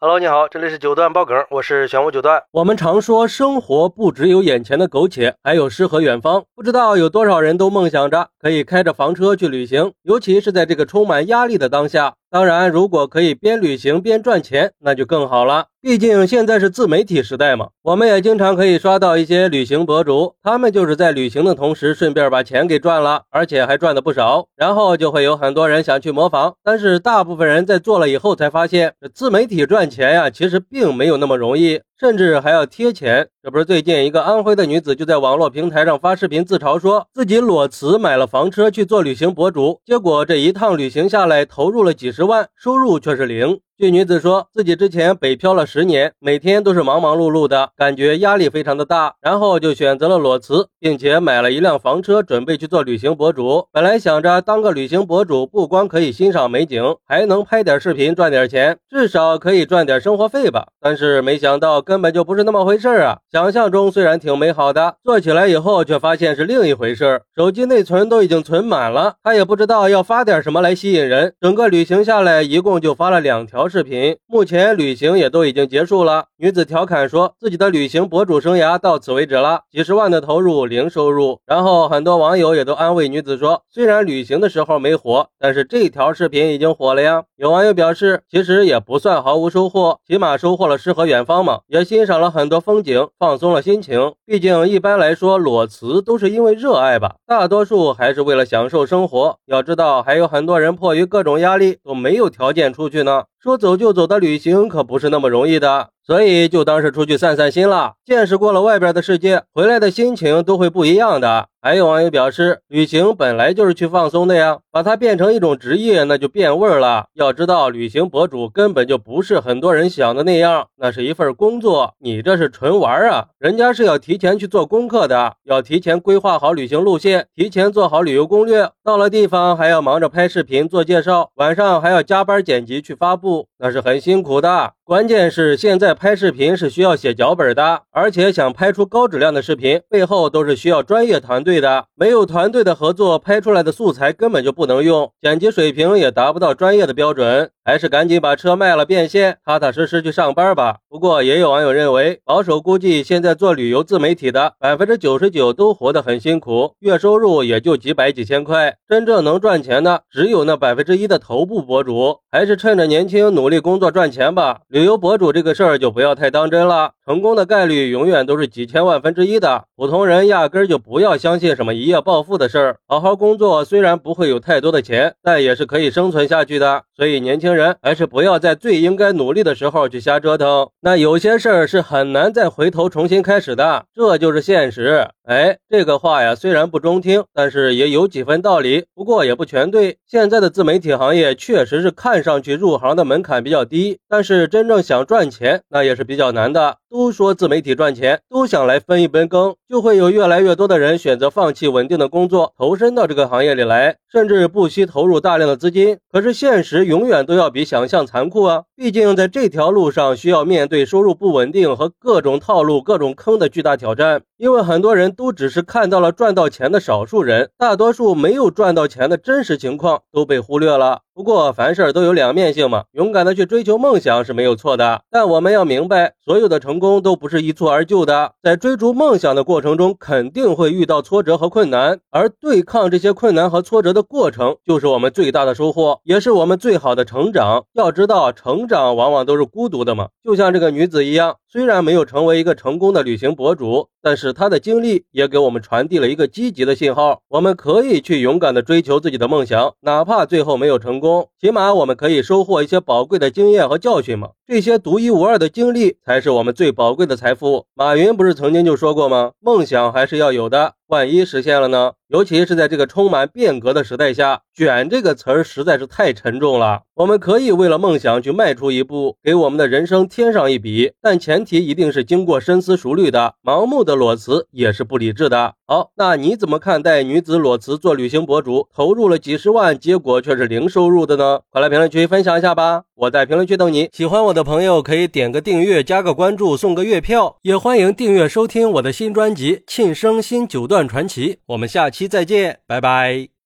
Hello，你好，这里是九段爆梗，我是玄武九段。我们常说生活不只有眼前的苟且，还有诗和远方。不知道有多少人都梦想着可以开着房车去旅行，尤其是在这个充满压力的当下。当然，如果可以边旅行边赚钱，那就更好了。毕竟现在是自媒体时代嘛，我们也经常可以刷到一些旅行博主，他们就是在旅行的同时顺便把钱给赚了，而且还赚的不少。然后就会有很多人想去模仿，但是大部分人在做了以后才发现，自媒体赚钱呀，其实并没有那么容易。甚至还要贴钱，这不是最近一个安徽的女子就在网络平台上发视频自嘲，说自己裸辞买了房车去做旅行博主，结果这一趟旅行下来投入了几十万，收入却是零。据女子说，自己之前北漂了十年，每天都是忙忙碌碌的，感觉压力非常的大，然后就选择了裸辞，并且买了一辆房车，准备去做旅行博主。本来想着当个旅行博主，不光可以欣赏美景，还能拍点视频赚点钱，至少可以赚点生活费吧。但是没想到根本就不是那么回事啊！想象中虽然挺美好的，做起来以后却发现是另一回事。手机内存都已经存满了，他也不知道要发点什么来吸引人。整个旅行下来，一共就发了两条。视频目前旅行也都已经结束了。女子调侃说自己的旅行博主生涯到此为止了，几十万的投入零收入。然后很多网友也都安慰女子说，虽然旅行的时候没火，但是这条视频已经火了呀。有网友表示，其实也不算毫无收获，起码收获了诗和远方嘛，也欣赏了很多风景，放松了心情。毕竟一般来说裸辞都是因为热爱吧，大多数还是为了享受生活。要知道还有很多人迫于各种压力都没有条件出去呢。说走就走的旅行可不是那么容易的。所以就当是出去散散心了，见识过了外边的世界，回来的心情都会不一样的。还有网友表示，旅行本来就是去放松的呀，把它变成一种职业，那就变味儿了。要知道，旅行博主根本就不是很多人想的那样，那是一份工作。你这是纯玩啊，人家是要提前去做功课的，要提前规划好旅行路线，提前做好旅游攻略，到了地方还要忙着拍视频做介绍，晚上还要加班剪辑去发布，那是很辛苦的。关键是现在拍视频是需要写脚本的，而且想拍出高质量的视频，背后都是需要专业团队的。没有团队的合作，拍出来的素材根本就不能用，剪辑水平也达不到专业的标准。还是赶紧把车卖了变现，踏踏实实去上班吧。不过也有网友认为，保守估计现在做旅游自媒体的百分之九十九都活得很辛苦，月收入也就几百几千块，真正能赚钱的只有那百分之一的头部博主。还是趁着年轻努力工作赚钱吧。旅游博主这个事儿就不要太当真了，成功的概率永远都是几千万分之一的。普通人压根就不要相信什么一夜暴富的事儿。好好工作虽然不会有太多的钱，但也是可以生存下去的。所以年轻人。还是不要在最应该努力的时候去瞎折腾，那有些事儿是很难再回头重新开始的，这就是现实。哎，这个话呀，虽然不中听，但是也有几分道理。不过也不全对。现在的自媒体行业确实是看上去入行的门槛比较低，但是真正想赚钱，那也是比较难的。都说自媒体赚钱，都想来分一杯羹，就会有越来越多的人选择放弃稳定的工作，投身到这个行业里来，甚至不惜投入大量的资金。可是现实永远都要比想象残酷啊！毕竟在这条路上，需要面对收入不稳定和各种套路、各种坑的巨大挑战。因为很多人都只是看到了赚到钱的少数人，大多数没有赚到钱的真实情况都被忽略了。不过凡事都有两面性嘛，勇敢的去追求梦想是没有错的。但我们要明白，所有的成功都不是一蹴而就的，在追逐梦想的过程中，肯定会遇到挫折和困难，而对抗这些困难和挫折的过程，就是我们最大的收获，也是我们最好的成长。要知道，成长往往都是孤独的嘛，就像这个女子一样。虽然没有成为一个成功的旅行博主，但是他的经历也给我们传递了一个积极的信号。我们可以去勇敢地追求自己的梦想，哪怕最后没有成功，起码我们可以收获一些宝贵的经验和教训嘛。这些独一无二的经历才是我们最宝贵的财富。马云不是曾经就说过吗？梦想还是要有的。万一实现了呢？尤其是在这个充满变革的时代下，“卷”这个词儿实在是太沉重了。我们可以为了梦想去迈出一步，给我们的人生添上一笔，但前提一定是经过深思熟虑的。盲目的裸辞也是不理智的。好，那你怎么看待女子裸辞做旅行博主，投入了几十万，结果却是零收入的呢？快来评论区分享一下吧！我在评论区等你。喜欢我的朋友可以点个订阅，加个关注，送个月票，也欢迎订阅收听我的新专辑《庆生新九段传奇》。我们下期再见，拜拜。